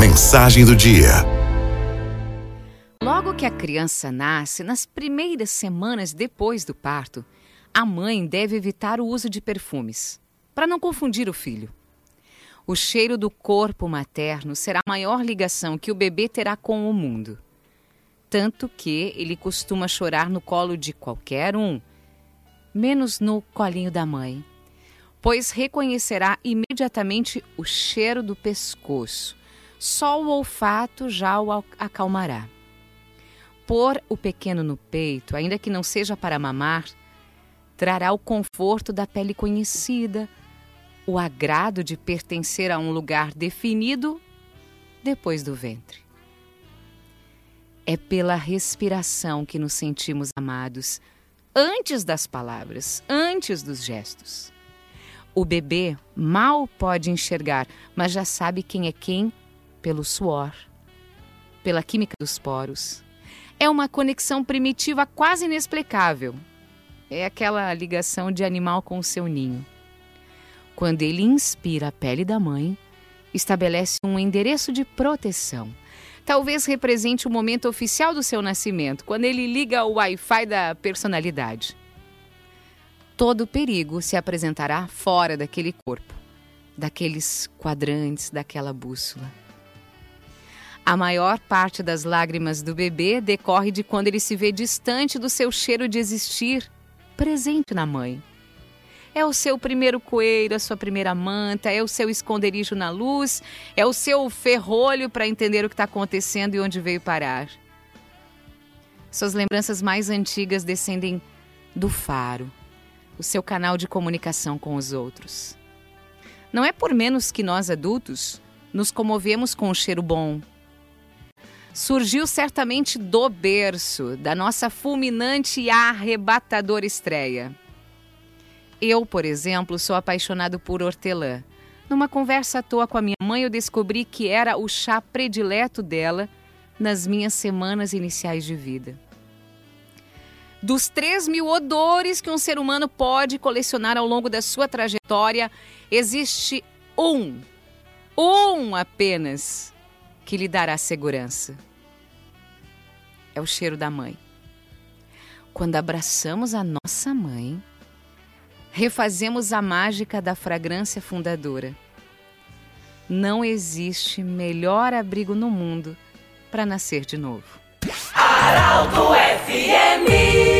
Mensagem do dia. Logo que a criança nasce, nas primeiras semanas depois do parto, a mãe deve evitar o uso de perfumes, para não confundir o filho. O cheiro do corpo materno será a maior ligação que o bebê terá com o mundo. Tanto que ele costuma chorar no colo de qualquer um, menos no colinho da mãe, pois reconhecerá imediatamente o cheiro do pescoço. Só o olfato já o acalmará. Pôr o pequeno no peito, ainda que não seja para mamar, trará o conforto da pele conhecida, o agrado de pertencer a um lugar definido depois do ventre. É pela respiração que nos sentimos amados, antes das palavras, antes dos gestos. O bebê mal pode enxergar, mas já sabe quem é quem pelo suor, pela química dos poros. É uma conexão primitiva quase inexplicável. É aquela ligação de animal com o seu ninho. Quando ele inspira a pele da mãe, estabelece um endereço de proteção. Talvez represente o momento oficial do seu nascimento, quando ele liga o Wi-Fi da personalidade. Todo perigo se apresentará fora daquele corpo, daqueles quadrantes, daquela bússola. A maior parte das lágrimas do bebê decorre de quando ele se vê distante do seu cheiro de existir, presente na mãe. É o seu primeiro coelho, a sua primeira manta, é o seu esconderijo na luz, é o seu ferrolho para entender o que está acontecendo e onde veio parar. Suas lembranças mais antigas descendem do faro, o seu canal de comunicação com os outros. Não é por menos que nós adultos nos comovemos com o cheiro bom. Surgiu certamente do berço, da nossa fulminante e arrebatadora estreia. Eu, por exemplo, sou apaixonado por hortelã. Numa conversa à toa com a minha mãe, eu descobri que era o chá predileto dela nas minhas semanas iniciais de vida. Dos 3 mil odores que um ser humano pode colecionar ao longo da sua trajetória, existe um, um apenas, que lhe dará segurança. É o cheiro da mãe. Quando abraçamos a nossa mãe, refazemos a mágica da fragrância fundadora. Não existe melhor abrigo no mundo para nascer de novo. Araldo FMI